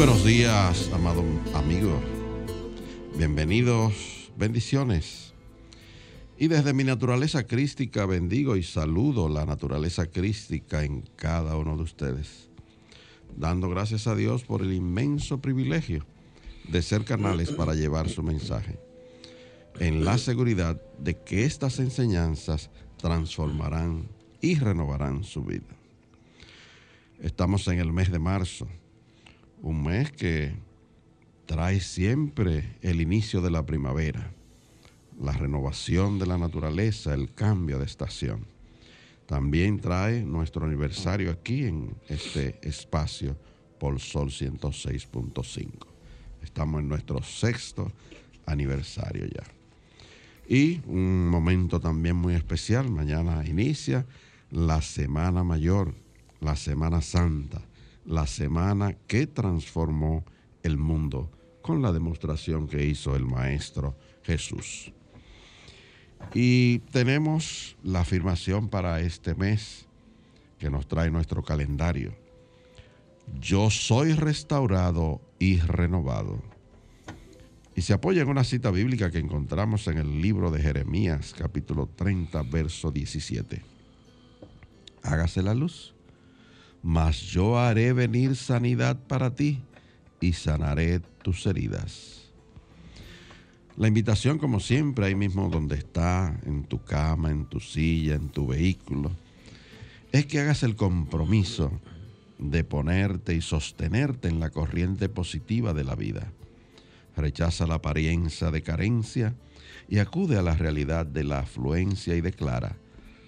Buenos días, amado amigo. Bienvenidos, bendiciones. Y desde mi naturaleza crística bendigo y saludo la naturaleza crística en cada uno de ustedes, dando gracias a Dios por el inmenso privilegio de ser canales para llevar su mensaje, en la seguridad de que estas enseñanzas transformarán y renovarán su vida. Estamos en el mes de marzo, un mes que trae siempre el inicio de la primavera la renovación de la naturaleza, el cambio de estación. También trae nuestro aniversario aquí en este espacio por Sol 106.5. Estamos en nuestro sexto aniversario ya. Y un momento también muy especial, mañana inicia la Semana Mayor, la Semana Santa, la semana que transformó el mundo con la demostración que hizo el Maestro Jesús. Y tenemos la afirmación para este mes que nos trae nuestro calendario. Yo soy restaurado y renovado. Y se apoya en una cita bíblica que encontramos en el libro de Jeremías, capítulo 30, verso 17. Hágase la luz, mas yo haré venir sanidad para ti y sanaré tus heridas la invitación, como siempre, ahí mismo donde está, en tu cama, en tu silla, en tu vehículo, es que hagas el compromiso de ponerte y sostenerte en la corriente positiva de la vida. Rechaza la apariencia de carencia y acude a la realidad de la afluencia y declara,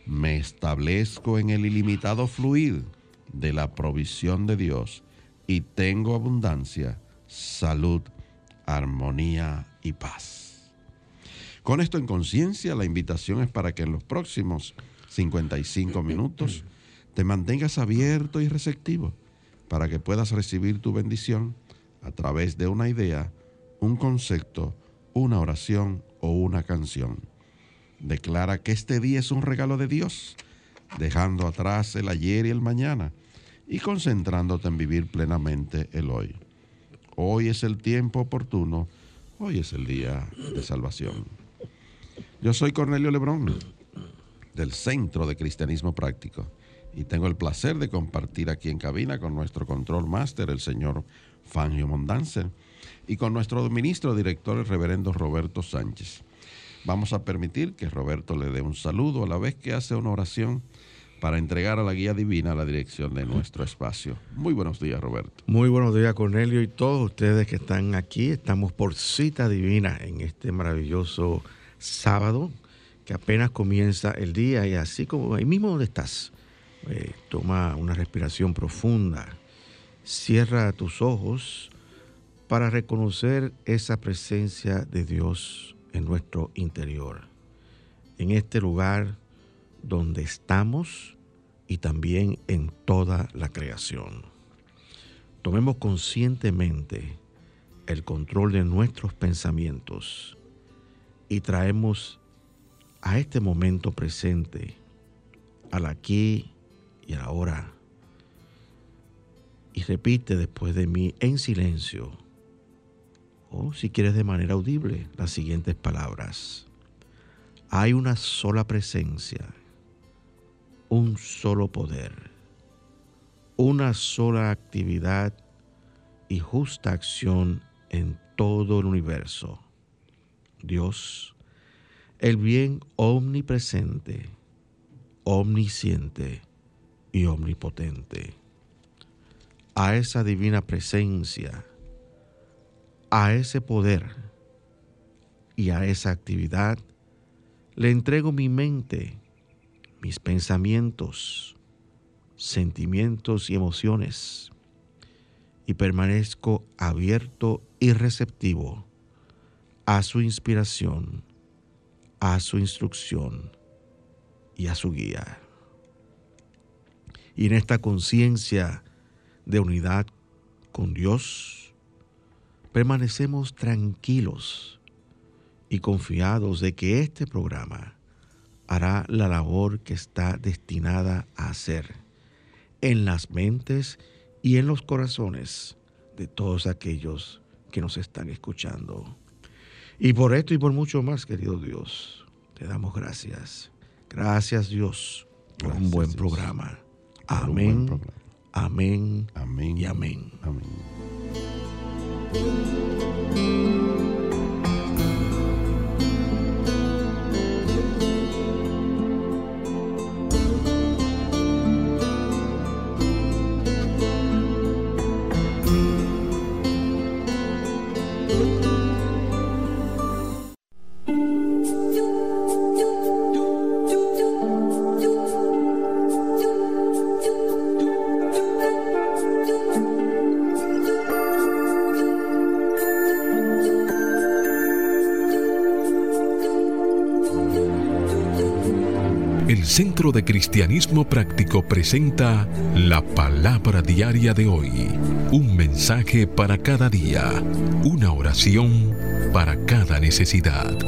me establezco en el ilimitado fluir de la provisión de Dios y tengo abundancia, salud, armonía y paz. Con esto en conciencia, la invitación es para que en los próximos 55 minutos te mantengas abierto y receptivo para que puedas recibir tu bendición a través de una idea, un concepto, una oración o una canción. Declara que este día es un regalo de Dios, dejando atrás el ayer y el mañana y concentrándote en vivir plenamente el hoy. Hoy es el tiempo oportuno, hoy es el día de salvación. Yo soy Cornelio Lebrón, del Centro de Cristianismo Práctico, y tengo el placer de compartir aquí en cabina con nuestro control máster, el señor Fangio Mondanzer, y con nuestro ministro director, el reverendo Roberto Sánchez. Vamos a permitir que Roberto le dé un saludo a la vez que hace una oración para entregar a la guía divina la dirección de nuestro espacio. Muy buenos días, Roberto. Muy buenos días, Cornelio, y todos ustedes que están aquí. Estamos por cita divina en este maravilloso sábado, que apenas comienza el día y así como ahí mismo donde estás, eh, toma una respiración profunda, cierra tus ojos para reconocer esa presencia de Dios en nuestro interior, en este lugar donde estamos y también en toda la creación. Tomemos conscientemente el control de nuestros pensamientos y traemos a este momento presente, al aquí y ahora. Y repite después de mí en silencio, o si quieres de manera audible, las siguientes palabras. Hay una sola presencia, un solo poder, una sola actividad y justa acción en todo el universo Dios, el bien omnipresente, omnisciente y omnipotente. A esa divina presencia, a ese poder y a esa actividad Le entrego mi mente, mis pensamientos, sentimientos y emociones y permanezco abierto y receptivo a su inspiración, a su instrucción y a su guía. Y en esta conciencia de unidad con Dios, permanecemos tranquilos y confiados de que este programa hará la labor que está destinada a hacer en las mentes y en los corazones de todos aquellos que nos están escuchando. Y por esto y por mucho más, querido Dios, te damos gracias. Gracias Dios por un buen programa. Amén. Amén. Amén. Y amén. Amén. Centro de Cristianismo Práctico presenta la palabra diaria de hoy. Un mensaje para cada día. Una oración para cada necesidad.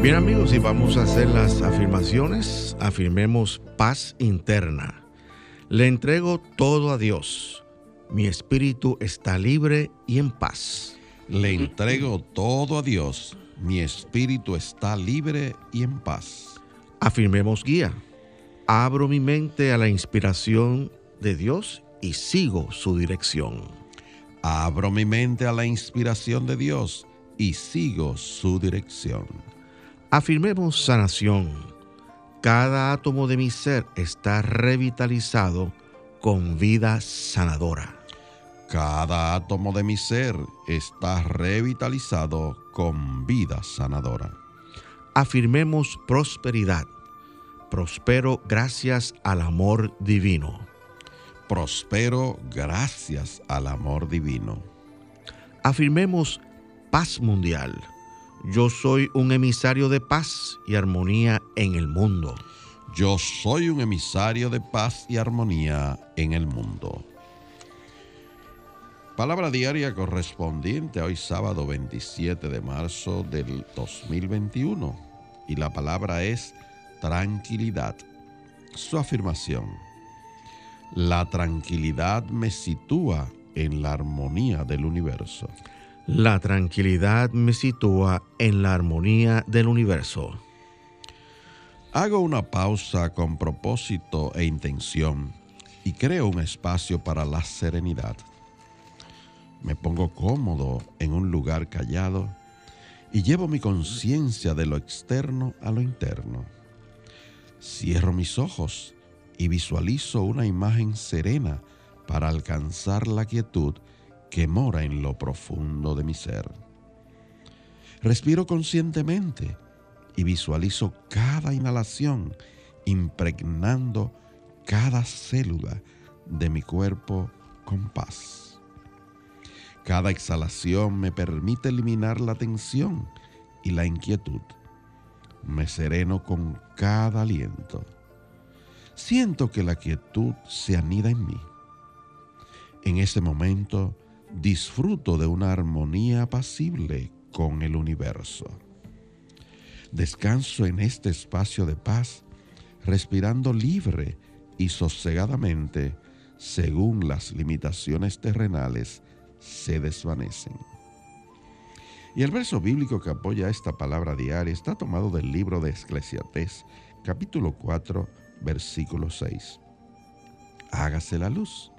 Bien amigos, y vamos a hacer las afirmaciones. Afirmemos paz interna. Le entrego todo a Dios. Mi espíritu está libre y en paz. Le entrego todo a Dios. Mi espíritu está libre y en paz. Afirmemos guía. Abro mi mente a la inspiración de Dios y sigo su dirección. Abro mi mente a la inspiración de Dios y sigo su dirección. Afirmemos sanación. Cada átomo de mi ser está revitalizado con vida sanadora. Cada átomo de mi ser está revitalizado con vida sanadora. Afirmemos prosperidad prospero gracias al amor divino. Prospero gracias al amor divino. Afirmemos paz mundial. Yo soy un emisario de paz y armonía en el mundo. Yo soy un emisario de paz y armonía en el mundo. Palabra diaria correspondiente a hoy sábado 27 de marzo del 2021. Y la palabra es tranquilidad. Su afirmación. La tranquilidad me sitúa en la armonía del universo. La tranquilidad me sitúa en la armonía del universo. Hago una pausa con propósito e intención y creo un espacio para la serenidad. Me pongo cómodo en un lugar callado y llevo mi conciencia de lo externo a lo interno. Cierro mis ojos y visualizo una imagen serena para alcanzar la quietud que mora en lo profundo de mi ser. Respiro conscientemente y visualizo cada inhalación impregnando cada célula de mi cuerpo con paz. Cada exhalación me permite eliminar la tensión y la inquietud me sereno con cada aliento. Siento que la quietud se anida en mí. En ese momento disfruto de una armonía apacible con el universo. Descanso en este espacio de paz, respirando libre y sosegadamente según las limitaciones terrenales se desvanecen. Y el verso bíblico que apoya esta palabra diaria está tomado del libro de Esclesiastés, capítulo 4, versículo 6. Hágase la luz.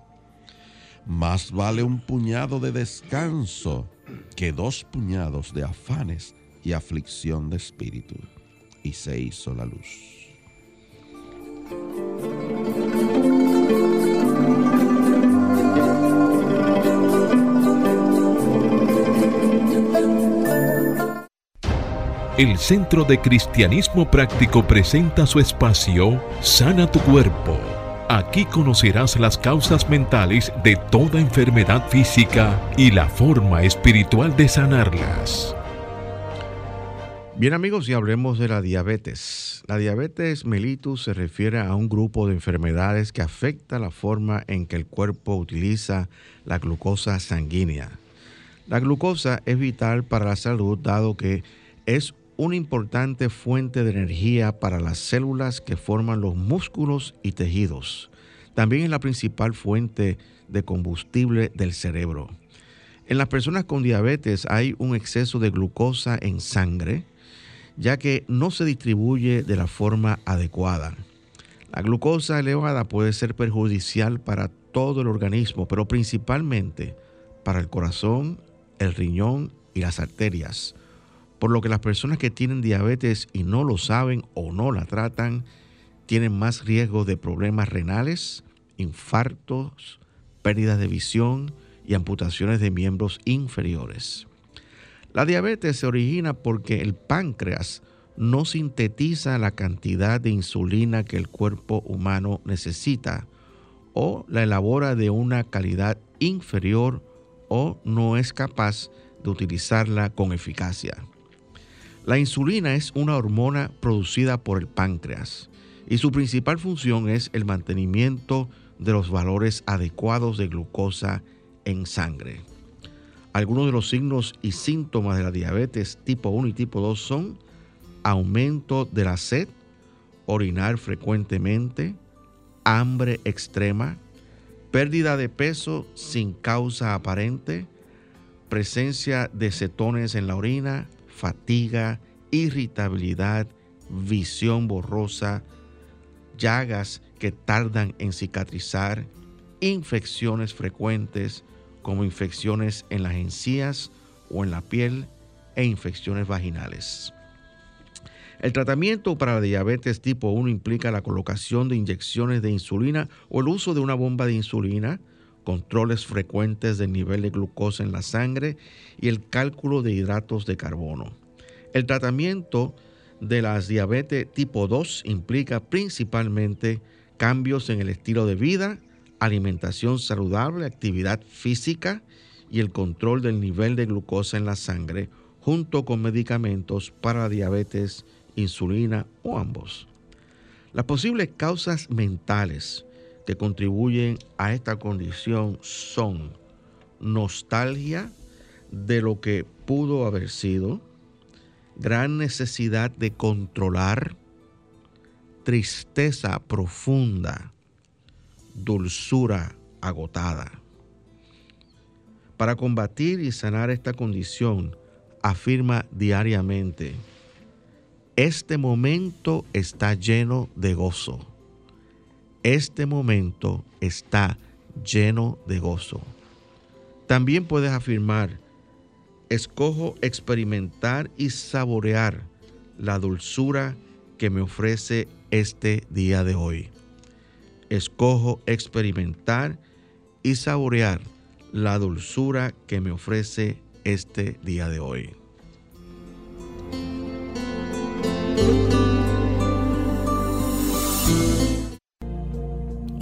Más vale un puñado de descanso que dos puñados de afanes y aflicción de espíritu. Y se hizo la luz. El Centro de Cristianismo Práctico presenta su espacio Sana tu Cuerpo. Aquí conocerás las causas mentales de toda enfermedad física y la forma espiritual de sanarlas. Bien amigos, y hablemos de la diabetes. La diabetes mellitus se refiere a un grupo de enfermedades que afecta la forma en que el cuerpo utiliza la glucosa sanguínea. La glucosa es vital para la salud dado que es una importante fuente de energía para las células que forman los músculos y tejidos. También es la principal fuente de combustible del cerebro. En las personas con diabetes hay un exceso de glucosa en sangre, ya que no se distribuye de la forma adecuada. La glucosa elevada puede ser perjudicial para todo el organismo, pero principalmente para el corazón, el riñón y las arterias. Por lo que las personas que tienen diabetes y no lo saben o no la tratan, tienen más riesgo de problemas renales, infartos, pérdidas de visión y amputaciones de miembros inferiores. La diabetes se origina porque el páncreas no sintetiza la cantidad de insulina que el cuerpo humano necesita o la elabora de una calidad inferior o no es capaz de utilizarla con eficacia. La insulina es una hormona producida por el páncreas y su principal función es el mantenimiento de los valores adecuados de glucosa en sangre. Algunos de los signos y síntomas de la diabetes tipo 1 y tipo 2 son aumento de la sed, orinar frecuentemente, hambre extrema, pérdida de peso sin causa aparente, presencia de cetones en la orina, fatiga, irritabilidad, visión borrosa, llagas que tardan en cicatrizar, infecciones frecuentes como infecciones en las encías o en la piel e infecciones vaginales. El tratamiento para la diabetes tipo 1 implica la colocación de inyecciones de insulina o el uso de una bomba de insulina, controles frecuentes del nivel de glucosa en la sangre y el cálculo de hidratos de carbono. El tratamiento de las diabetes tipo 2 implica principalmente cambios en el estilo de vida, alimentación saludable, actividad física y el control del nivel de glucosa en la sangre, junto con medicamentos para diabetes insulina o ambos. Las posibles causas mentales que contribuyen a esta condición son nostalgia de lo que pudo haber sido, gran necesidad de controlar, tristeza profunda, dulzura agotada. Para combatir y sanar esta condición, afirma diariamente, este momento está lleno de gozo. Este momento está lleno de gozo. También puedes afirmar, escojo experimentar y saborear la dulzura que me ofrece este día de hoy. Escojo experimentar y saborear la dulzura que me ofrece este día de hoy.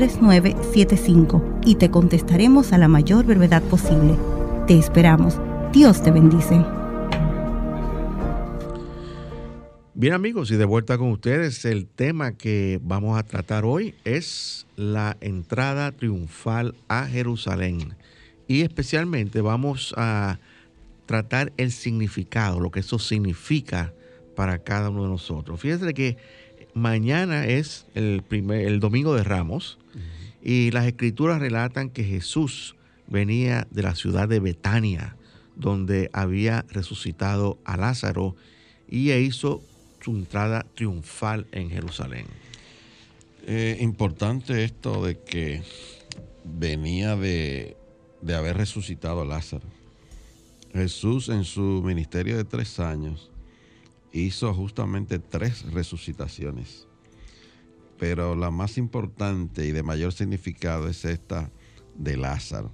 809-350-3975 y te contestaremos a la mayor brevedad posible. Te esperamos. Dios te bendice. Bien amigos, y de vuelta con ustedes, el tema que vamos a tratar hoy es la entrada triunfal a Jerusalén. Y especialmente vamos a tratar el significado, lo que eso significa para cada uno de nosotros. Fíjense que mañana es el, primer, el domingo de Ramos y las escrituras relatan que Jesús venía de la ciudad de Betania, donde había resucitado a Lázaro y hizo su entrada triunfal en Jerusalén. Eh, importante esto de que venía de, de haber resucitado a Lázaro. Jesús en su ministerio de tres años hizo justamente tres resucitaciones. Pero la más importante y de mayor significado es esta de Lázaro,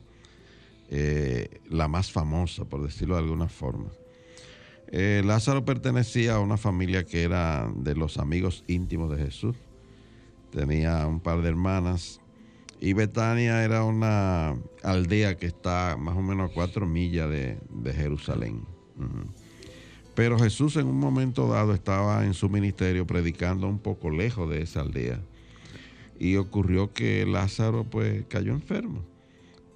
eh, la más famosa, por decirlo de alguna forma. Eh, Lázaro pertenecía a una familia que era de los amigos íntimos de Jesús. Tenía un par de hermanas y Betania era una aldea que está más o menos a cuatro millas de, Jerusalén. Pero Jesús en un momento dado estaba en su ministerio predicando un poco lejos de esa aldea. Y ocurrió que Lázaro pues cayó enfermo.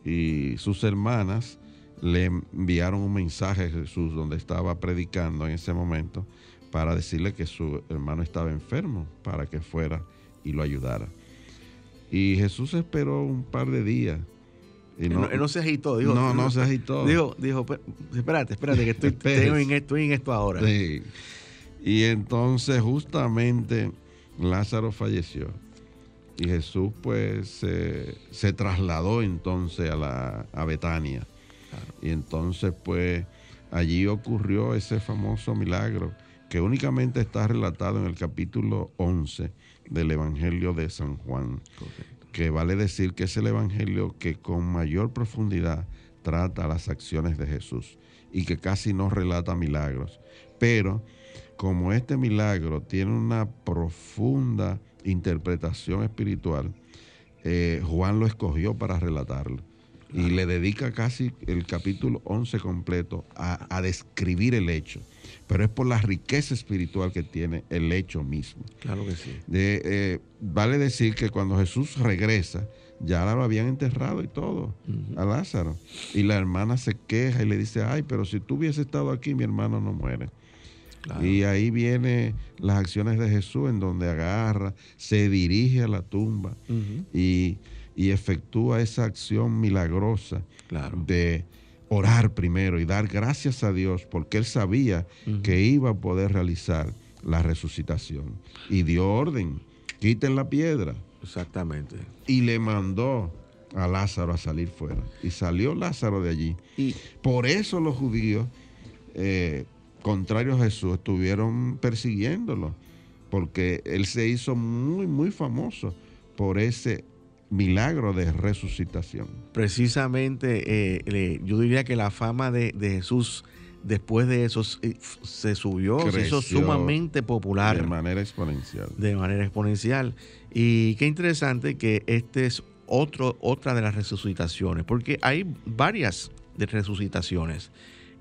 Y sus hermanas le enviaron un mensaje a Jesús donde estaba predicando en ese momento para decirle que su hermano estaba enfermo para que fuera y lo ayudara. Y Jesús esperó un par de días. Y no, no, se agitó, dijo. No, no se agitó. Dijo, dijo espérate, espérate, que estoy, en, estoy en esto ahora. Sí. Y entonces justamente Lázaro falleció. Y Jesús pues se trasladó entonces a, la, a Betania. Y entonces pues allí ocurrió ese famoso milagro que únicamente está relatado en el capítulo 11 del Evangelio de San Juan, que vale decir que es el Evangelio que con mayor profundidad trata las acciones de Jesús y que casi no relata milagros. Pero como este milagro tiene una profunda interpretación espiritual, eh, Juan lo escogió para relatarlo. Y le dedica casi el capítulo 11 completo a describir el hecho pero es por la riqueza espiritual que tiene el hecho mismo. Claro que sí. Eh, vale decir que cuando Jesús regresa, ya lo habían enterrado y todo a Lázaro. Y la hermana se queja y le dice, ay, pero si tú hubieses estado aquí, mi hermano no muere. Y ahí vienen las acciones de Jesús en donde agarra, se dirige a la tumba y, efectúa esa acción milagrosa de orar primero y dar gracias a Dios porque él sabía que iba a poder realizar la resucitación. Y dio orden, quiten la piedra. Exactamente. Y le mandó a Lázaro a salir fuera. Y salió Lázaro de allí. Y por eso los judíos, eh, contrarios a Jesús, estuvieron persiguiéndolo. Porque él se hizo muy, muy famoso por ese milagro de resucitación. Precisamente, eh, yo diría que la fama de, Jesús después de eso se subió, se hizo sumamente popular. De manera exponencial. De manera exponencial. Y qué interesante que este es otro, otra de las resucitaciones, porque hay varias de resucitaciones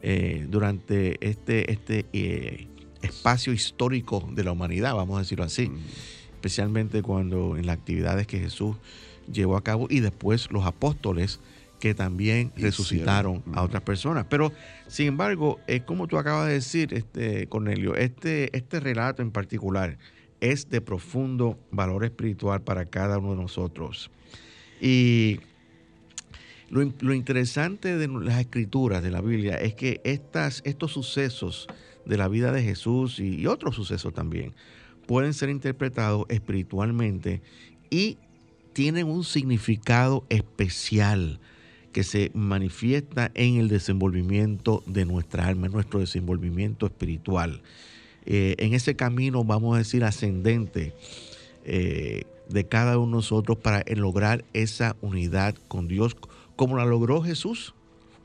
eh, durante este, este eh, espacio histórico de la humanidad, vamos a decirlo así. Especialmente cuando en las actividades que Jesús llevó a cabo y después los apóstoles que también resucitaron a otras personas. Pero, sin embargo, es como tú acabas de decir, este, Cornelio, este, este relato en particular es de profundo valor espiritual para cada uno de nosotros. Y lo, interesante de las escrituras de la Biblia es que estas, estos sucesos de la vida de Jesús y otros sucesos también pueden ser interpretados espiritualmente y tienen un significado especial que se manifiesta en el desenvolvimiento de nuestra alma, en nuestro desenvolvimiento espiritual. Eh, en ese camino, vamos a decir, ascendente eh, de cada uno de nosotros para lograr esa unidad con Dios, como la logró Jesús,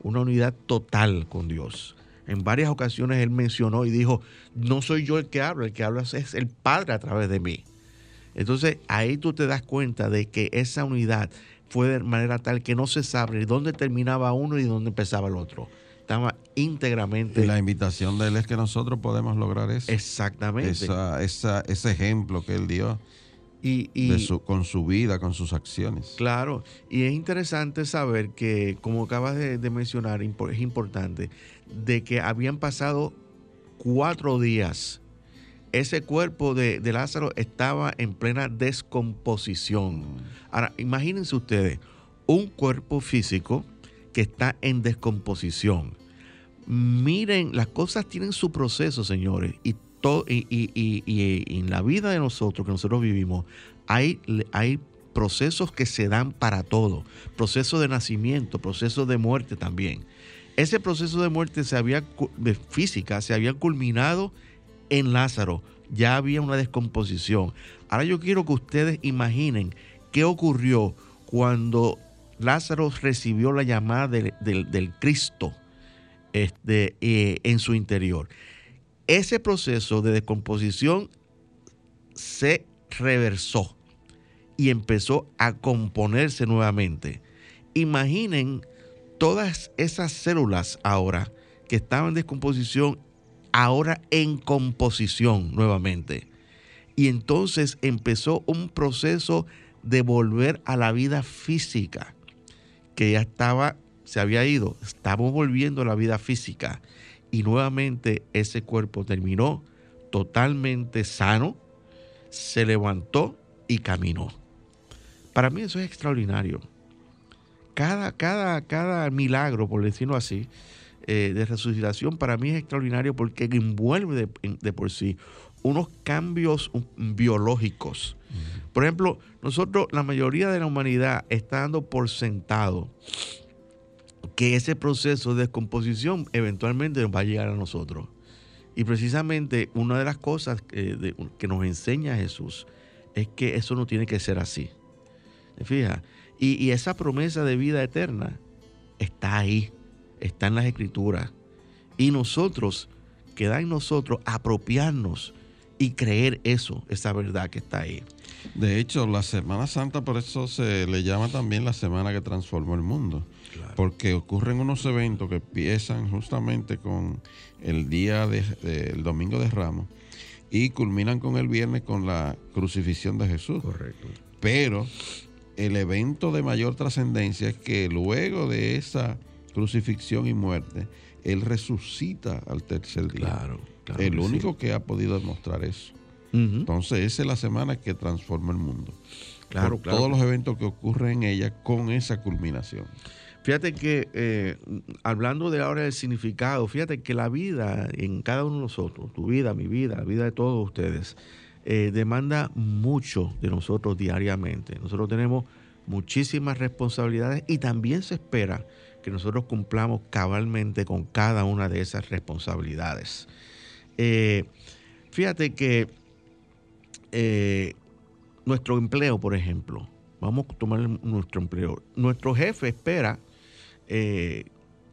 una unidad total con Dios. En varias ocasiones él mencionó y dijo, no soy yo el que habla, el que habla es el Padre a través de mí. Entonces ahí tú te das cuenta de que esa unidad fue de manera tal que no se sabe dónde terminaba uno y dónde empezaba el otro. Estaba íntegramente. Y la invitación de él es que nosotros podemos lograr eso. Exactamente. ese ejemplo que él dio. Y, con su vida, con sus acciones. Claro, y es interesante saber que, como acabas de, de mencionar, es importante, de que habían pasado cuatro días ese cuerpo de, Lázaro estaba en plena descomposición. Ahora, imagínense ustedes, un cuerpo físico que está en descomposición. Miren, las cosas tienen su proceso, señores, y todo, y, en la vida de nosotros, que nosotros vivimos, hay, hay procesos que se dan para todo. Proceso de nacimiento, proceso de muerte también. Ese proceso de muerte se había, de física se había culminado en Lázaro. Ya había una descomposición. Ahora yo quiero que ustedes imaginen qué ocurrió cuando Lázaro recibió la llamada del, Cristo este, eh, en su interior. Ese proceso de descomposición se reversó y empezó a componerse nuevamente. Imaginen todas esas células ahora que estaban en descomposición, ahora en composición nuevamente. Y entonces empezó un proceso de volver a la vida física, que ya estaba, se había ido, estamos volviendo a la vida física. Y nuevamente ese cuerpo terminó totalmente sano, se levantó y caminó. Para mí eso es extraordinario cada, cada, cada milagro, por decirlo así, eh, de resucitación para mí es extraordinario porque envuelve de, por sí unos cambios biológicos. Por ejemplo, nosotros, la mayoría de la humanidad está dando por sentado que ese proceso de descomposición eventualmente va a llegar a nosotros. Y precisamente una de las cosas que, que nos enseña Jesús es que eso no tiene que ser así. Fija, y, esa promesa de vida eterna está ahí, está en las escrituras. Y nosotros, queda en nosotros apropiarnos y creer eso, esa verdad que está ahí. De hecho, la Semana Santa por eso se le llama también la semana que transformó el mundo. Porque ocurren unos eventos que empiezan justamente con el día del domingo de Ramos y culminan con el viernes con la crucifixión de Jesús. Correcto. Pero el evento de mayor trascendencia es que luego de esa crucifixión y muerte, Él resucita al tercer día. Claro, claro el único que ha podido demostrar eso. Entonces, esa es la semana que transforma el mundo. Claro, claro. Todos los eventos que ocurren en ella con esa culminación. Fíjate que, eh, hablando de ahora del significado, fíjate que la vida en cada uno de nosotros, tu vida, mi vida, la vida de todos ustedes, eh, demanda mucho de nosotros diariamente. Nosotros tenemos muchísimas responsabilidades y también se espera que nosotros cumplamos cabalmente con cada una de esas responsabilidades. Eh, fíjate que eh, nuestro empleo, por ejemplo, vamos a tomar nuestro empleo. Nuestro jefe espera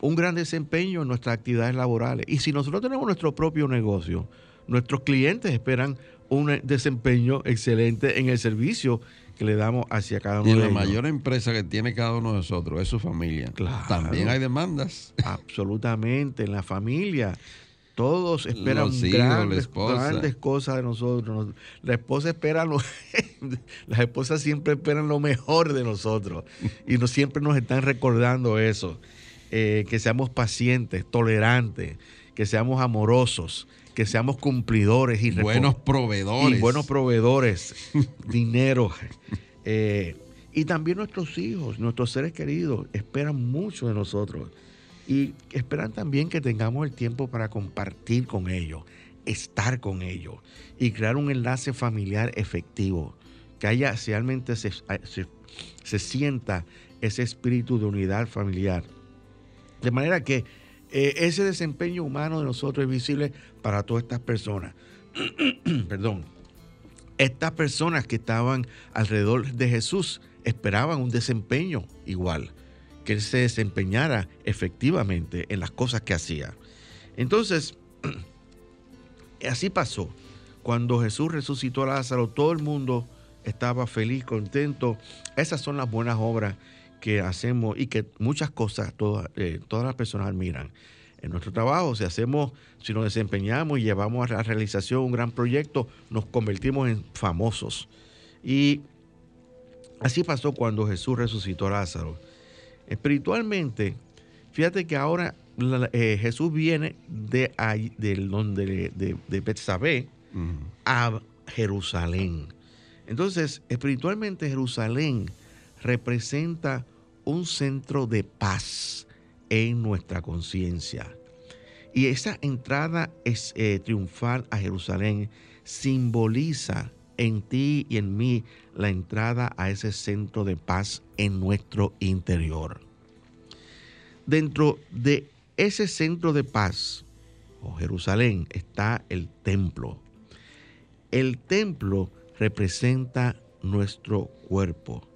un gran desempeño en nuestras actividades laborales. Y si nosotros tenemos nuestro propio negocio, nuestros clientes esperan un desempeño excelente en el servicio que le damos hacia cada uno y de la mayor empresa que tiene cada uno de nosotros es su familia. También hay demandas. Absolutamente, en la familia. Todos esperan grandes, grandes, cosas de nosotros. La esposa espera lo, las esposas siempre esperan lo mejor de nosotros y no siempre nos están recordando eso. Eh, que seamos pacientes, tolerantes, que seamos amorosos, que seamos cumplidores y buenos proveedores. Y buenos proveedores, dinero. Eh, y también nuestros hijos, nuestros seres queridos, esperan mucho de nosotros. Y esperan también que tengamos el tiempo para compartir con ellos, estar con ellos y crear un enlace familiar efectivo. Que haya realmente se, se sienta ese espíritu de unidad familiar. De manera que eh, ese desempeño humano de nosotros es visible para todas estas personas. Perdón. Estas personas que estaban alrededor de Jesús esperaban un desempeño igual, que él se desempeñara efectivamente en las cosas que hacía. Entonces, así pasó. Cuando Jesús resucitó a Lázaro, todo el mundo estaba feliz, contento. Esas son las buenas obras que hacemos y que muchas cosas todas, eh, todas las personas admiran. En nuestro trabajo, si hacemos, si nos desempeñamos y llevamos a la realización un gran proyecto, nos convertimos en famosos. Y así pasó cuando Jesús resucitó a Lázaro. Espiritualmente, fíjate que ahora eh, Jesús viene de, ahí, donde, de, de Betsabé a Jerusalén. Entonces, espiritualmente Jerusalén representa un centro de paz en nuestra conciencia. Y esa entrada eh, triunfal a Jerusalén simboliza en ti y en mí la entrada a ese centro de paz en nuestro interior. Dentro de ese centro de paz, o Jerusalén, está el templo. El templo representa nuestro cuerpo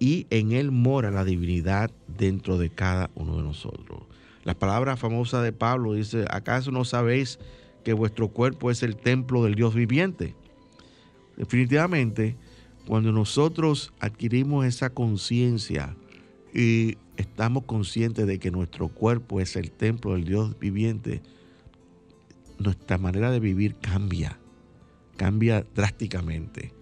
y en él mora la divinidad dentro de cada uno de nosotros. La palabra famosa de Pablo dice, ¿acaso no sabéis que vuestro cuerpo es el templo del Dios viviente? Definitivamente, cuando nosotros adquirimos esa conciencia y estamos conscientes de que nuestro cuerpo es el templo del Dios viviente, nuestra manera de vivir cambia, cambia drásticamente.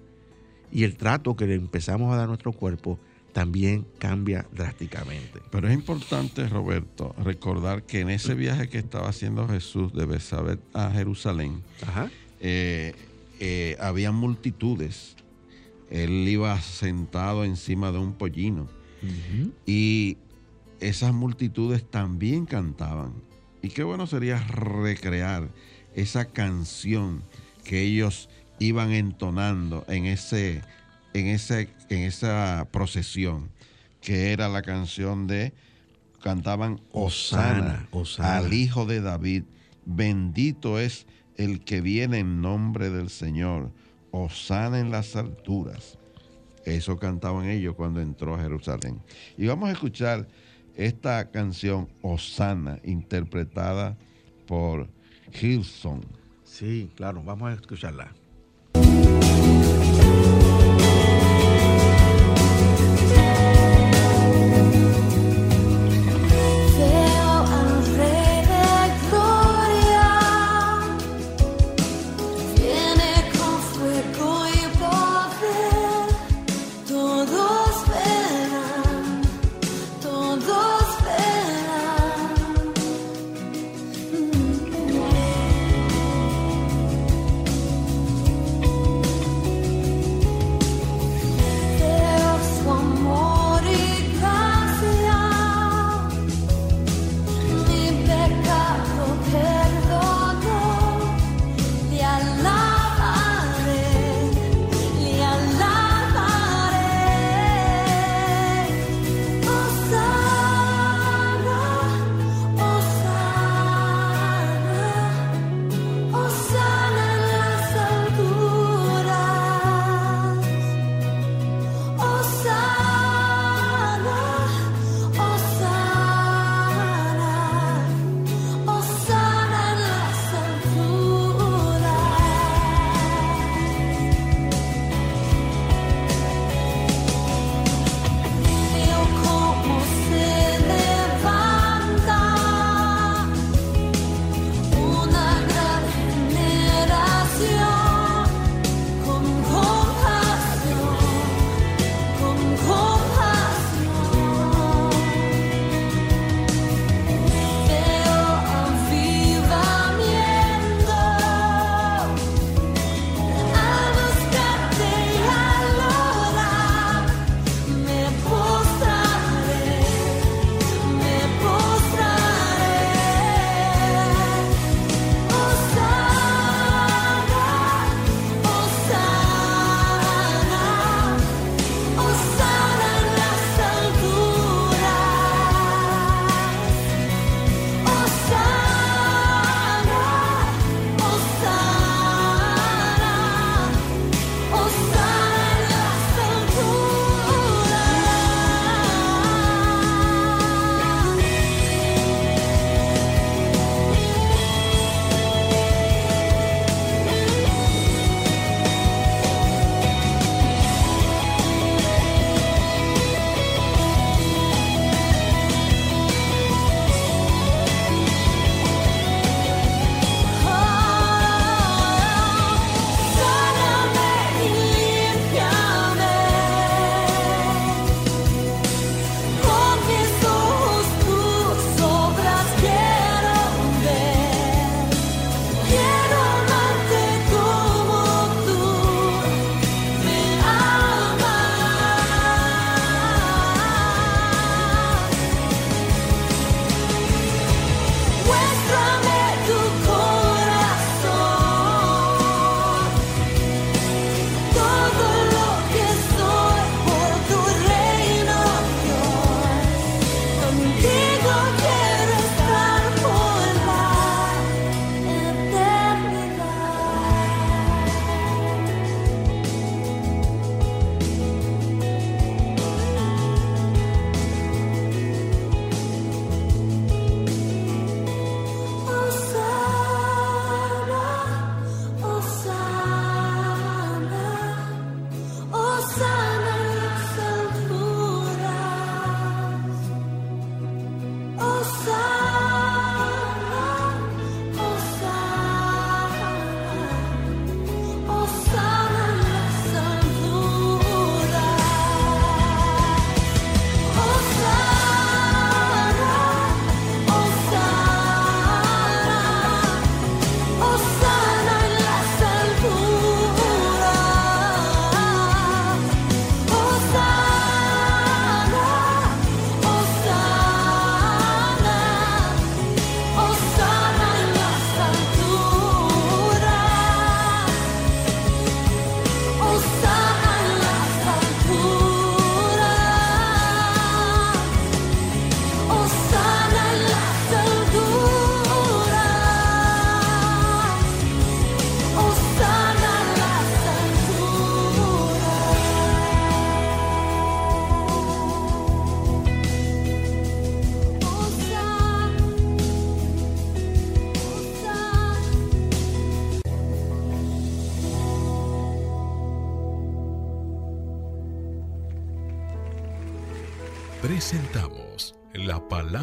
Y el trato que le empezamos a dar a nuestro cuerpo también cambia drásticamente. Pero es importante, Roberto, recordar que en ese viaje que estaba haciendo Jesús de Besabet a Jerusalén, eh, eh, había multitudes. Él iba sentado encima de un pollino. Y esas multitudes también cantaban. Y qué bueno sería recrear esa canción que ellos iban entonando en ese en, ese, en esa procesión, que era la canción de, cantaban Osana, al Hijo de David, bendito es el que viene en nombre del Señor, Osana en las alturas. Eso cantaban ellos cuando entró a Jerusalén. Y vamos a escuchar esta canción Osana, interpretada por Hilson. Sí, claro, vamos a escucharla.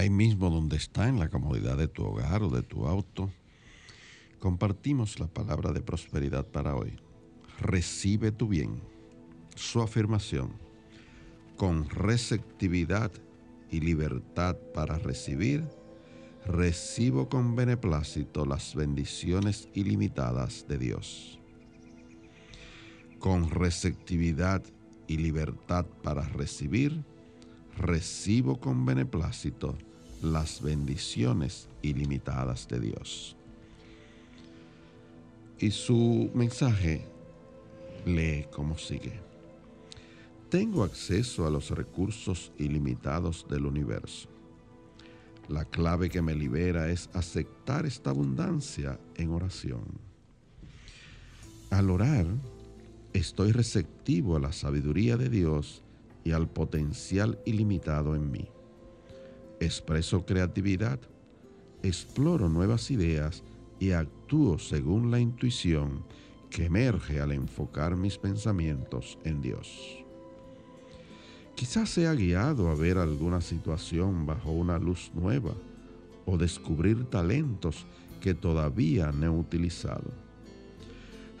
Ahí mismo donde está, en la comodidad de tu hogar o de tu auto, compartimos la palabra de prosperidad para hoy. Recibe tu bien. Su afirmación. Con receptividad y libertad para recibir, recibo con beneplácito las bendiciones ilimitadas de Dios. Con receptividad y libertad para recibir, recibo con beneplácito las bendiciones ilimitadas de Dios. Y su mensaje lee como sigue. Tengo acceso a los recursos ilimitados del universo. La clave que me libera es aceptar esta abundancia en oración. Al orar, estoy receptivo a la sabiduría de Dios y al potencial ilimitado en mí. Expreso creatividad, exploro nuevas ideas y actúo según la intuición que emerge al enfocar mis pensamientos en Dios. Quizás sea guiado a ver alguna situación bajo una luz nueva o descubrir talentos que todavía no he utilizado.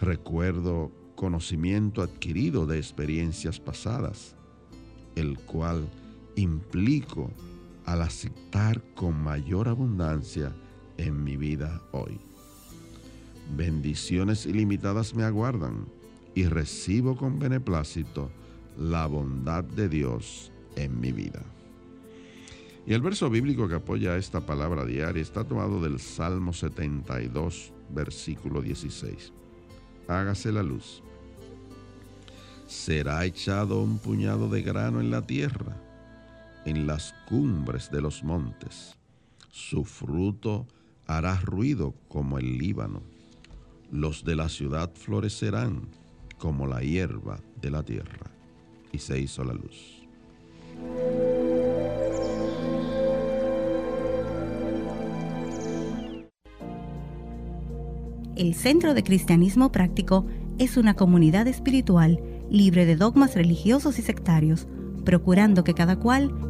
Recuerdo conocimiento adquirido de experiencias pasadas el cual implico al aceptar con mayor abundancia en mi vida hoy. Bendiciones ilimitadas me aguardan y recibo con beneplácito la bondad de Dios en mi vida. Y el verso bíblico que apoya esta palabra diaria está tomado del Salmo 72, versículo 16. Hágase la luz será echado un puñado de grano en la tierra, en las cumbres de los montes. Su fruto hará ruido como el Líbano. Los de la ciudad florecerán como la hierba de la tierra. Y se hizo la luz. El Centro de Cristianismo Práctico es una comunidad espiritual libre de dogmas religiosos y sectarios, procurando que cada cual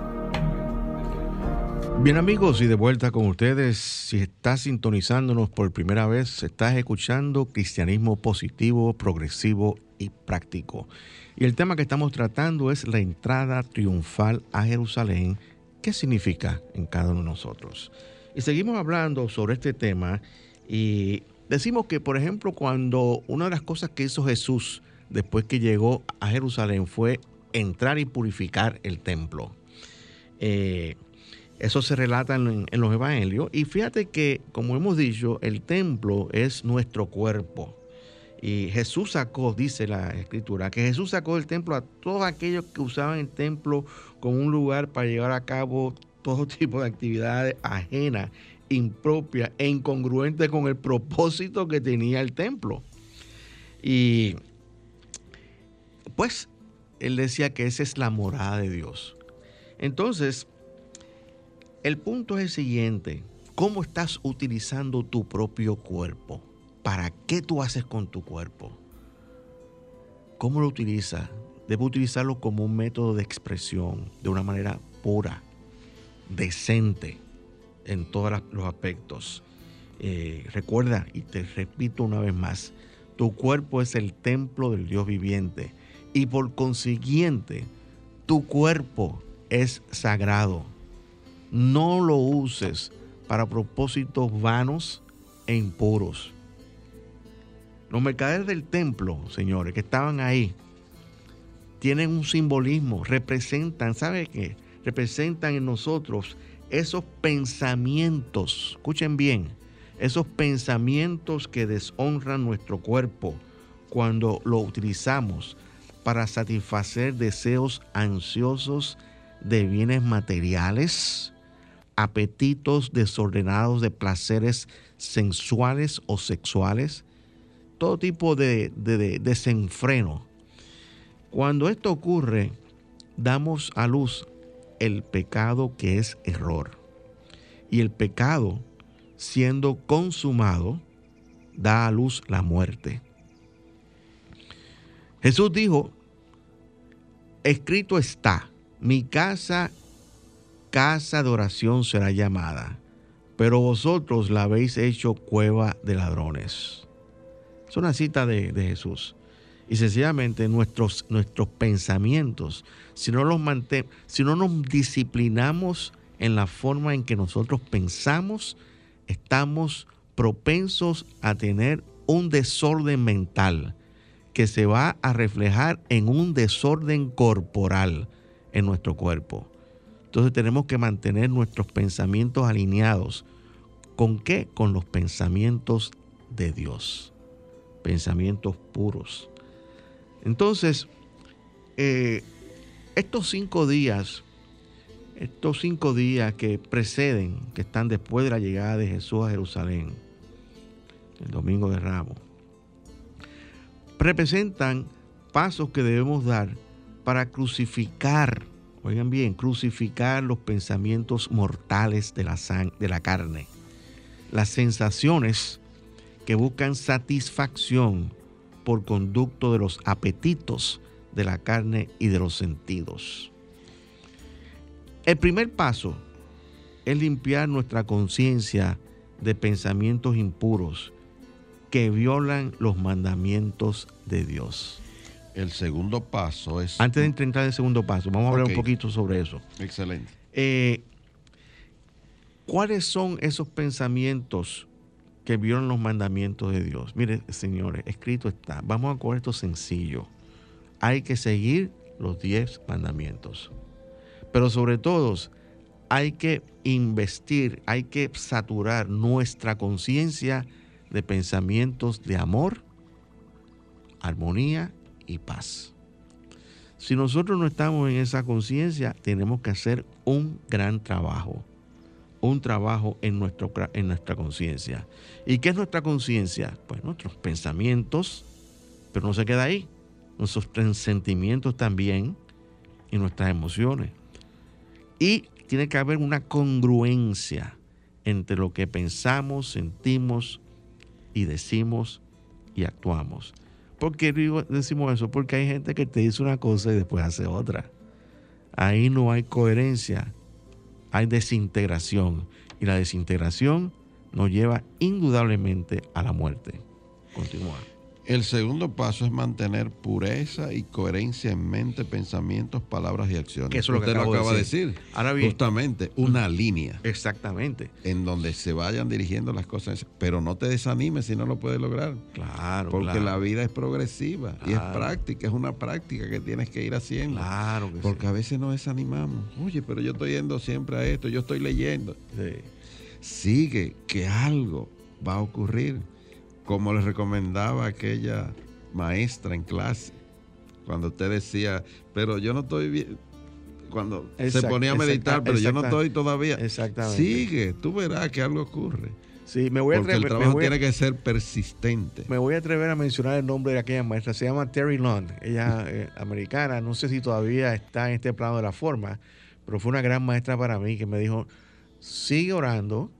Bien amigos, y de vuelta con ustedes, si estás sintonizándonos por primera vez, estás escuchando Cristianismo positivo, progresivo y práctico. Y el tema que estamos tratando es la entrada triunfal a Jerusalén. ¿Qué significa en cada uno de nosotros? Y seguimos hablando sobre este tema y decimos que, por ejemplo, cuando una de las cosas que hizo Jesús después que llegó a Jerusalén fue entrar y purificar el templo. Eh, eso se relata en, los evangelios. Y fíjate que, como hemos dicho, el templo es nuestro cuerpo. Y Jesús sacó, dice la escritura, que Jesús sacó del templo a todos aquellos que usaban el templo como un lugar para llevar a cabo todo tipo de actividades ajenas, impropias e incongruentes con el propósito que tenía el templo. Y pues él decía que esa es la morada de Dios. Entonces, el punto es el siguiente, ¿cómo estás utilizando tu propio cuerpo? ¿Para qué tú haces con tu cuerpo? ¿Cómo lo utilizas? Debe utilizarlo como un método de expresión, de una manera pura, decente, en todos los aspectos. Eh, recuerda, y te repito una vez más, tu cuerpo es el templo del Dios viviente y por consiguiente tu cuerpo es sagrado. No lo uses para propósitos vanos e impuros. Los mercaderes del templo, señores, que estaban ahí, tienen un simbolismo, representan, ¿sabe qué? Representan en nosotros esos pensamientos, escuchen bien, esos pensamientos que deshonran nuestro cuerpo cuando lo utilizamos para satisfacer deseos ansiosos de bienes materiales, apetitos desordenados de placeres sensuales o sexuales, todo tipo de, desenfreno. Cuando esto ocurre, damos a luz el pecado que es error. Y el pecado, siendo consumado, da a luz la muerte. Jesús dijo, escrito está, mi casa, casa de oración será llamada, pero vosotros la habéis hecho cueva de ladrones. Es una cita de, Jesús. Y sencillamente nuestros, nuestros pensamientos, si no, los si no nos disciplinamos en la forma en que nosotros pensamos, estamos propensos a tener un desorden mental que se va a reflejar en un desorden corporal en nuestro cuerpo. Entonces tenemos que mantener nuestros pensamientos alineados. ¿Con qué? Con los pensamientos de Dios. Pensamientos puros. Entonces, eh, estos cinco días, estos cinco días que preceden, que están después de la llegada de Jesús a Jerusalén, el domingo de Ramos, representan pasos que debemos dar para crucificar, oigan bien, crucificar los pensamientos mortales de la, de la carne, las sensaciones que buscan satisfacción por conducto de los apetitos de la carne y de los sentidos. El primer paso es limpiar nuestra conciencia de pensamientos impuros que violan los mandamientos de Dios. El segundo paso es... Antes de entrar en el segundo paso, vamos a hablar un poquito sobre eso. Excelente. Eh, ¿Cuáles son esos pensamientos que violan los mandamientos de Dios? Mire, señores, escrito está. Vamos a coger esto sencillo. Hay que seguir los diez mandamientos. Pero sobre todo, hay que investir, hay que saturar nuestra conciencia de pensamientos de amor, armonía y paz. Si nosotros no estamos en esa conciencia, tenemos que hacer un gran trabajo, un trabajo en, nuestro, en nuestra conciencia. ¿Y qué es nuestra conciencia? Pues nuestros pensamientos, pero no se queda ahí, nuestros sentimientos también y nuestras emociones. Y tiene que haber una congruencia entre lo que pensamos, sentimos y decimos y actuamos. ¿Por qué decimos eso? Porque hay gente que te dice una cosa y después hace otra. Ahí no hay coherencia, hay desintegración. Y la desintegración nos lleva indudablemente a la muerte. Continuamos. El segundo paso es mantener pureza y coherencia en mente, pensamientos, palabras y acciones. eso es lo que Usted lo acaba de decir. Ahora bien, justamente una línea. Exactamente. En donde se vayan dirigiendo las cosas. Pero no te desanimes si no lo puedes lograr. Claro. Porque la vida es progresiva y es práctica, es una práctica que tienes que ir haciendo. Claro que Porque a veces nos desanimamos. Oye, pero yo estoy yendo siempre a esto, yo estoy leyendo. Sigue, que algo va a ocurrir como le recomendaba aquella maestra en clase, cuando usted decía, pero yo no estoy bien, cuando se ponía a meditar, pero yo no estoy todavía. Exactamente. Sigue, tú verás que algo ocurre. Sí, me voy a atrever. El trabajo tiene que ser persistente. Me voy a atrever a mencionar el nombre de aquella maestra. Se llama Terry Lund. Ella es eh, americana. No sé si todavía está en este plano de la forma, pero fue una gran maestra para mí que me dijo: sigue orando,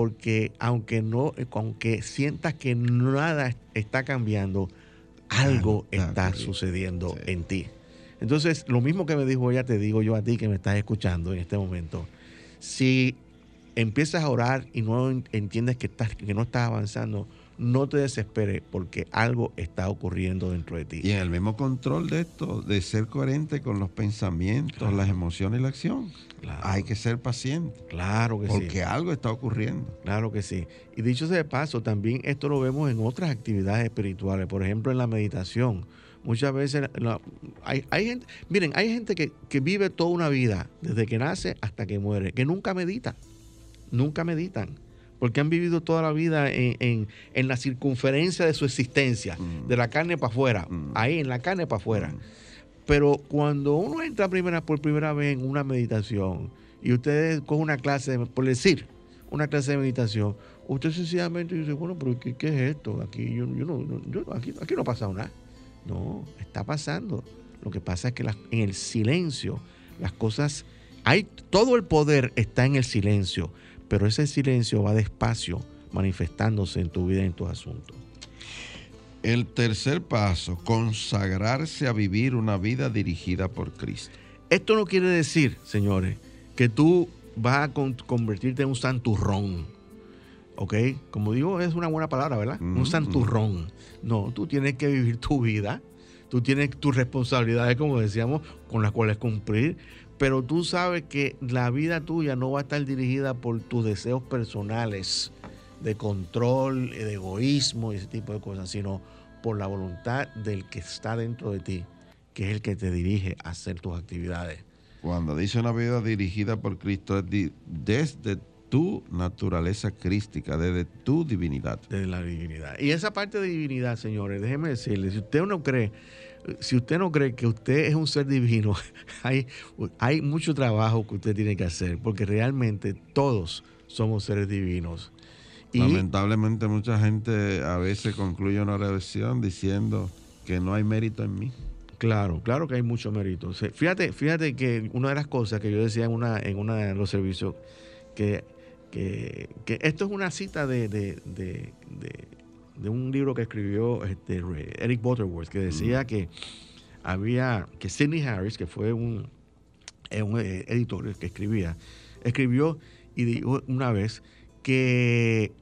porque aunque no, aunque sientas que nada está cambiando, algo está sucediendo en ti. Entonces, lo mismo que me dijo ella, te digo yo a ti que me estás escuchando en este momento. Si empiezas a orar y no entiendes que, estás, que no estás avanzando, no te desesperes porque algo está ocurriendo dentro de ti. Y en el mismo control de esto, de ser coherente con los pensamientos, las emociones y la acción. Hay que ser paciente. Claro que sí. Porque algo está ocurriendo. Claro que sí. Y dicho sea de paso, también esto lo vemos en otras actividades espirituales, por ejemplo en la meditación. Muchas veces hay, hay, gente, miren, hay gente que, que vive toda una vida, desde que nace hasta que muere, que nunca medita. Nunca meditan porque han vivido toda la vida en, la circunferencia de su existencia, mm. de la carne para afuera, mm. ahí en la carne para afuera. Mm. Pero cuando uno entra primera, por primera vez en una meditación y usted coge una clase, por decir, una clase de meditación, usted sencillamente dice, bueno, pero ¿qué, es esto? Aquí, yo, no, aquí, no ha pasado nada. No, está pasando. Lo que pasa es que en el silencio, las cosas, hay, todo el poder está en el silencio pero ese silencio va despacio manifestándose en tu vida y en tus asuntos. El tercer paso, consagrarse a vivir una vida dirigida por Cristo. Esto no quiere decir, señores, que tú vas a convertirte en un santurrón. ¿Ok? Como digo, es una buena palabra, ¿verdad? Un santurrón. No, tú tienes que vivir tu vida. Tú tienes tus responsabilidades, como decíamos, con las cuales cumplir pero tú sabes que la vida tuya no va a estar dirigida por tus deseos personales de control, de egoísmo y ese tipo de cosas, sino por la voluntad del que está dentro de ti, que es el que te dirige a hacer tus actividades. Cuando dice una vida dirigida por Cristo, es desde tu naturaleza crística, desde tu divinidad. Desde la divinidad. Y esa parte de divinidad, señores, déjeme decirle, si usted no cree si usted no cree que usted es un ser divino, hay, hay mucho trabajo que usted tiene que hacer, porque realmente todos somos seres divinos. Lamentablemente mucha gente a veces concluye una revisión diciendo que no hay mérito en mí. Claro, claro que hay mucho mérito. Fíjate, fíjate que una de las cosas que yo decía en una, en una de los servicios, que, que, esto es una cita de de un libro que escribió este, Eric Butterworth, que decía que había, que Sidney Harris, que fue un, eh, un eh, editor que escribía, escribió y dijo una vez que,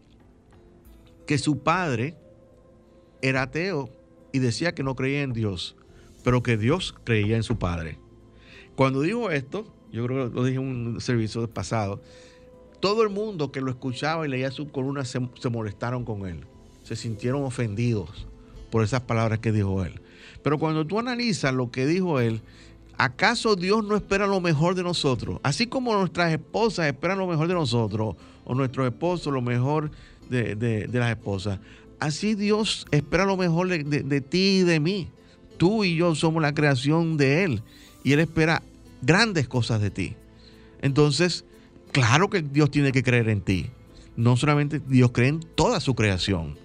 que su padre era ateo y decía que no creía en Dios, pero que Dios creía en su padre. Cuando dijo esto, yo creo que lo dije en un servicio pasado, todo el mundo que lo escuchaba y leía su columna se molestaron con él se sintieron ofendidos por esas palabras que dijo él. Pero cuando tú analizas lo que dijo él, ¿acaso Dios no espera lo mejor de nosotros? Así como nuestras esposas esperan lo mejor de nosotros, o nuestros esposos lo mejor de, las esposas, así Dios espera lo mejor de, de ti y de mí. Tú y yo somos la creación de Él, y Él espera grandes cosas de ti. Entonces, claro que Dios tiene que creer en ti. No solamente Dios cree en toda su creación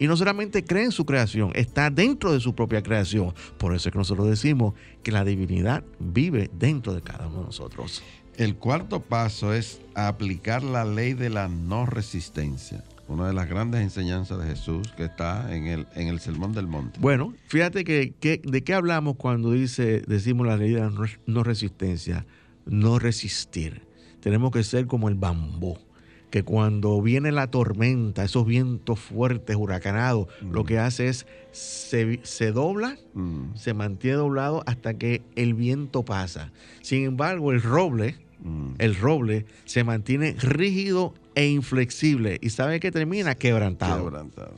y no solamente cree en su creación, está dentro de su propia creación. Por eso es que nosotros decimos que la divinidad vive dentro de cada uno de nosotros. El cuarto paso es aplicar la ley de la no resistencia. Una de las grandes enseñanzas de Jesús que está en el, en el Sermón del Monte. Bueno, fíjate que, de qué hablamos cuando dice, decimos la ley de la no resistencia. No resistir. Tenemos que ser como el bambú que cuando viene la tormenta, esos vientos fuertes, huracanados, lo que hace es se, dobla, se mantiene doblado hasta que el viento pasa. Sin embargo, el roble, el roble se mantiene rígido e inflexible y sabe que termina quebrantado, quebrantado.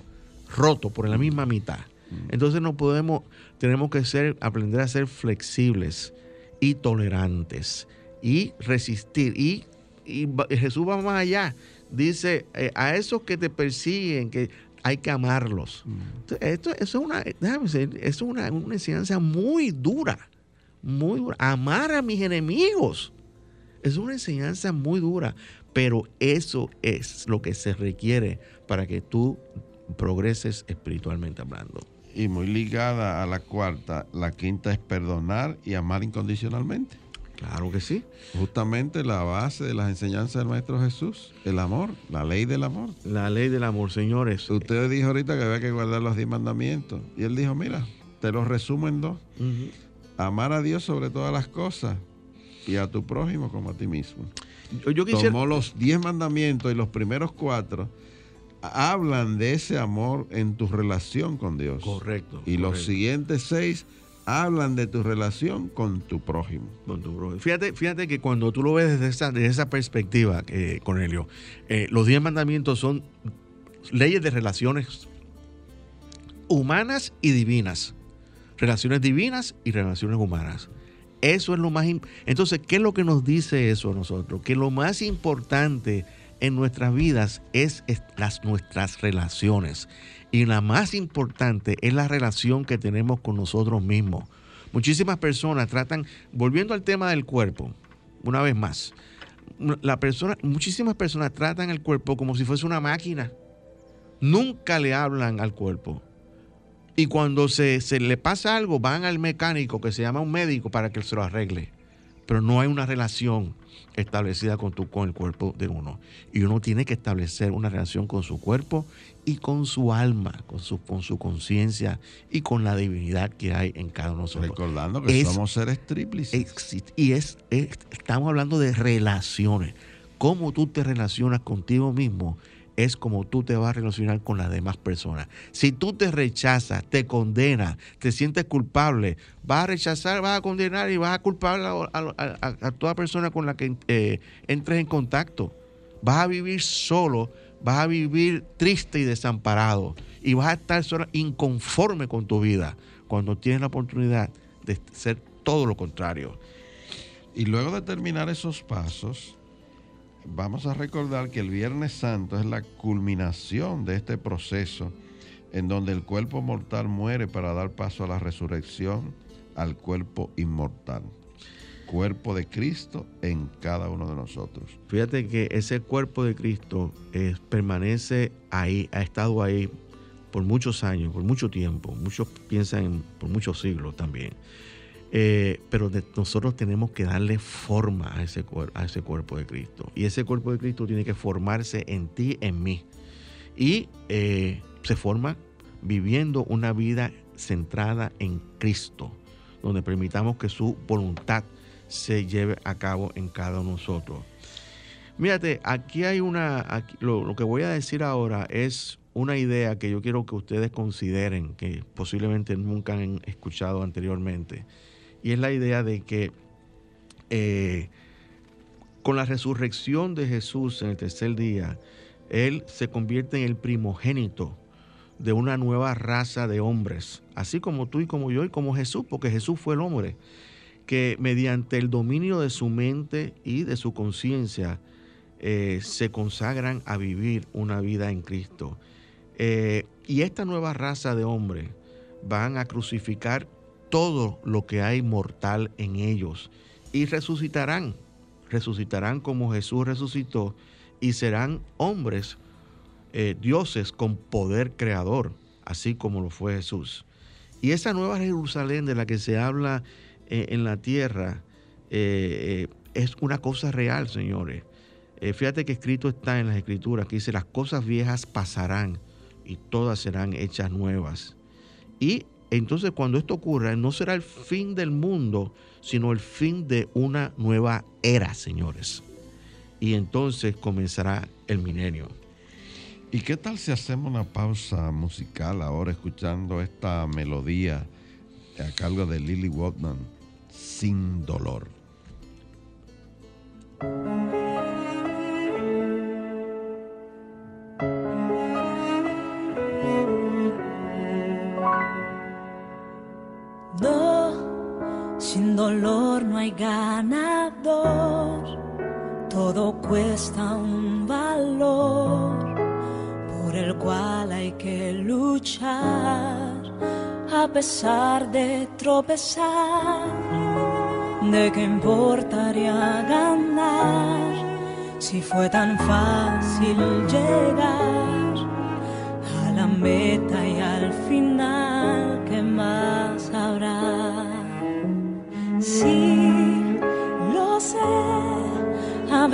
roto por la misma mitad. Entonces no podemos, tenemos que ser, aprender a ser flexibles y tolerantes y resistir y y Jesús va más allá. Dice, eh, a esos que te persiguen, que hay que amarlos. Mm. esto, eso es una, déjame decir, es una, una enseñanza muy dura, muy dura. Amar a mis enemigos. Es una enseñanza muy dura, pero eso es lo que se requiere para que tú progreses espiritualmente hablando. Y muy ligada a la cuarta, la quinta es perdonar y amar incondicionalmente. Claro que sí. Justamente la base de las enseñanzas del Maestro Jesús, el amor, la ley del amor. La ley del amor, señores. Usted dijo ahorita que había que guardar los diez mandamientos. Y él dijo, mira, te los resumo en dos. Amar a Dios sobre todas las cosas y a tu prójimo como a ti mismo. Yo, Tomó los diez mandamientos y los primeros cuatro hablan de ese amor en tu relación con Dios. Correcto. Y los siguientes seis hablan de tu relación con tu prójimo. Con tu prójimo. Fíjate, fíjate que cuando tú lo ves desde esa, desde esa perspectiva, eh, Cornelio, eh, los diez mandamientos son leyes de relaciones humanas y divinas. Relaciones divinas y relaciones humanas. Eso es lo más... Entonces, ¿qué es lo que nos dice eso a nosotros? Que lo más importante en nuestras vidas es, las, nuestras relaciones. Y la más importante es la relación que tenemos con nosotros mismos. Muchísimas personas tratan, volviendo al tema del cuerpo, una vez más, la persona, muchísimas personas tratan el cuerpo como si fuese una máquina. Nunca le hablan al cuerpo. Y cuando se, se, le pasa algo, van al mecánico que se llama un médico para que se lo arregle. Pero no hay una relación establecida con, tu, con el cuerpo de uno. Y uno tiene que establecer una relación con su cuerpo y con su alma, con su con su conciencia y con la divinidad que hay en cada uno de nosotros. Recordando que somos seres tríplices. y es, estamos hablando de relaciones. Cómo tú te relacionas contigo mismo es como tú te vas a relacionar con las demás personas. Si tú te rechazas, te condenas, te sientes culpable, vas a rechazar, vas a condenar y vas a culpar a, toda persona con la que eh, entres en contacto. Vas a vivir solo, vas a vivir triste y desamparado y vas a estar solo, inconforme con tu vida cuando tienes la oportunidad de ser todo lo contrario. Y luego de terminar esos pasos, vamos a recordar que el Viernes Santo es la culminación de este proceso en donde el cuerpo mortal muere para dar paso a la resurrección al cuerpo inmortal. Cuerpo de Cristo en cada uno de nosotros. Fíjate que ese cuerpo de Cristo permanece ahí, ha estado ahí por muchos años, por mucho tiempo. Muchos piensan por muchos siglos también. Eh, pero nosotros tenemos que darle forma a ese, a ese cuerpo de Cristo. Y ese cuerpo de Cristo tiene que formarse en ti, en mí. Y eh, se forma viviendo una vida centrada en Cristo, donde permitamos que su voluntad se lleve a cabo en cada uno de nosotros. Mírate, aquí hay una, lo que voy a decir ahora es una idea que yo quiero que ustedes consideren, que posiblemente nunca han escuchado anteriormente y es la idea de que eh, con la resurrección de Jesús en el tercer día, Él se convierte en el primogénito de una nueva raza de hombres, así como tú y como yo y como Jesús, porque Jesús fue el hombre que mediante el dominio de su mente y de su conciencia eh, se consagran a vivir una vida en Cristo. Eh, y esta nueva raza de hombres van a crucificar todo lo que hay mortal en ellos y resucitarán, resucitarán como Jesús resucitó y serán hombres, eh, dioses con poder creador, así como lo fue Jesús. Y esa nueva Jerusalén de la que se habla eh, en la tierra eh, es una cosa real, señores. fíjate que escrito está en las escrituras que dice, las cosas viejas pasarán y todas serán hechas nuevas. Y entonces cuando esto ocurra, no será el fin del mundo, sino el fin de una nueva era, señores. Y entonces comenzará el milenio. ¿Y qué tal si hacemos una pausa musical ahora escuchando esta melodía a cargo de Lily Watman, Sin Dolor? Ganador, todo cuesta un valor por el cual hay que luchar a pesar de tropezar. ¿De qué importaría ganar si fue tan fácil llegar a la meta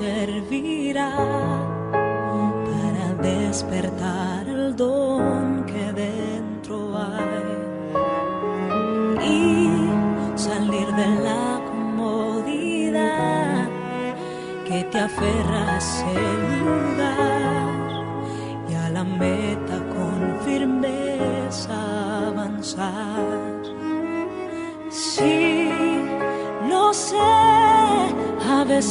servirá para despertar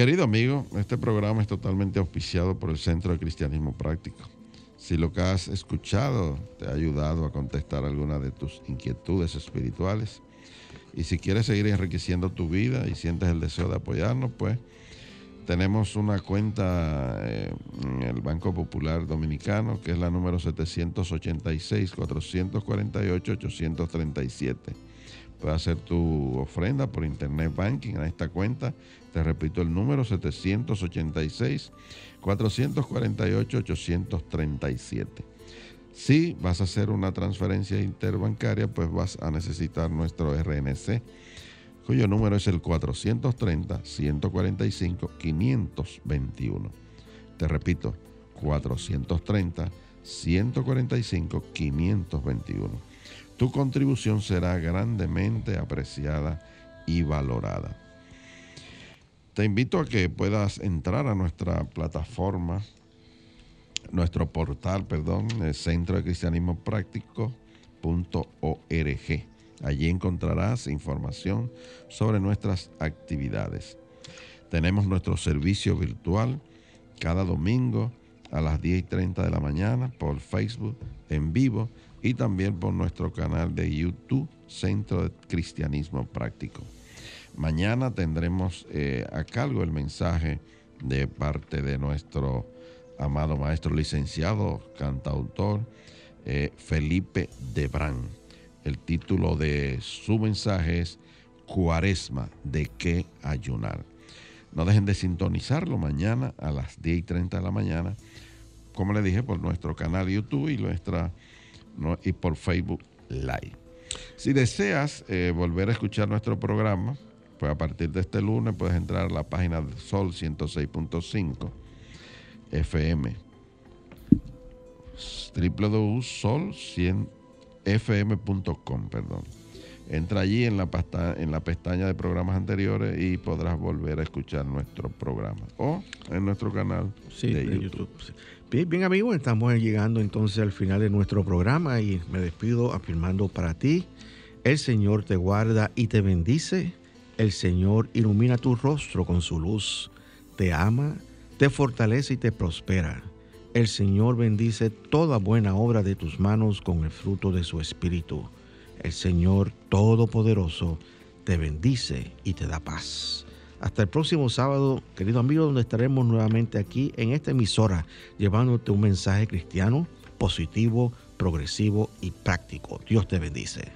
Querido amigo, este programa es totalmente auspiciado por el Centro de Cristianismo Práctico. Si lo que has escuchado te ha ayudado a contestar alguna de tus inquietudes espirituales y si quieres seguir enriqueciendo tu vida y sientes el deseo de apoyarnos, pues tenemos una cuenta eh, en el Banco Popular Dominicano que es la número 786-448-837. Puedes hacer tu ofrenda por Internet Banking a esta cuenta. Te repito el número 786-448-837. Si vas a hacer una transferencia interbancaria, pues vas a necesitar nuestro RNC, cuyo número es el 430-145-521. Te repito, 430-145-521. Tu contribución será grandemente apreciada y valorada. Te invito a que puedas entrar a nuestra plataforma, nuestro portal, perdón, el Centro de Cristianismo Práctico.org. Allí encontrarás información sobre nuestras actividades. Tenemos nuestro servicio virtual cada domingo a las 10 y 30 de la mañana por Facebook en vivo y también por nuestro canal de YouTube, Centro de Cristianismo Práctico. Mañana tendremos eh, a cargo el mensaje de parte de nuestro amado maestro licenciado, cantautor eh, Felipe Debrán. El título de su mensaje es Cuaresma, ¿de qué ayunar? No dejen de sintonizarlo mañana a las 10 y 30 de la mañana, como les dije, por nuestro canal YouTube y, nuestra, no, y por Facebook Live. Si deseas eh, volver a escuchar nuestro programa, pues a partir de este lunes puedes entrar a la página de Sol 106.5 FM www.sol100fm.com, perdón. Entra allí en la, pasta, en la pestaña de programas anteriores y podrás volver a escuchar nuestro programa o en nuestro canal Sí, de de YouTube. YouTube. sí. Bien, bien, amigos, estamos llegando entonces al final de nuestro programa y me despido afirmando para ti, el Señor te guarda y te bendice, el Señor ilumina tu rostro con su luz, te ama, te fortalece y te prospera. El Señor bendice toda buena obra de tus manos con el fruto de su espíritu. El Señor Todopoderoso te bendice y te da paz. Hasta el próximo sábado, querido amigo, donde estaremos nuevamente aquí en esta emisora llevándote un mensaje cristiano positivo, progresivo y práctico. Dios te bendice.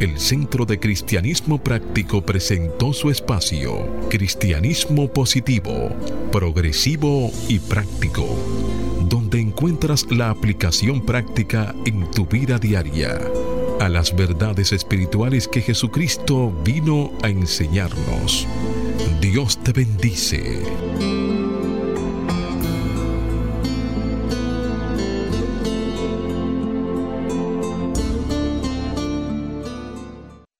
El Centro de Cristianismo Práctico presentó su espacio, Cristianismo Positivo, Progresivo y Práctico, donde encuentras la aplicación práctica en tu vida diaria a las verdades espirituales que Jesucristo vino a enseñarnos. Dios te bendice.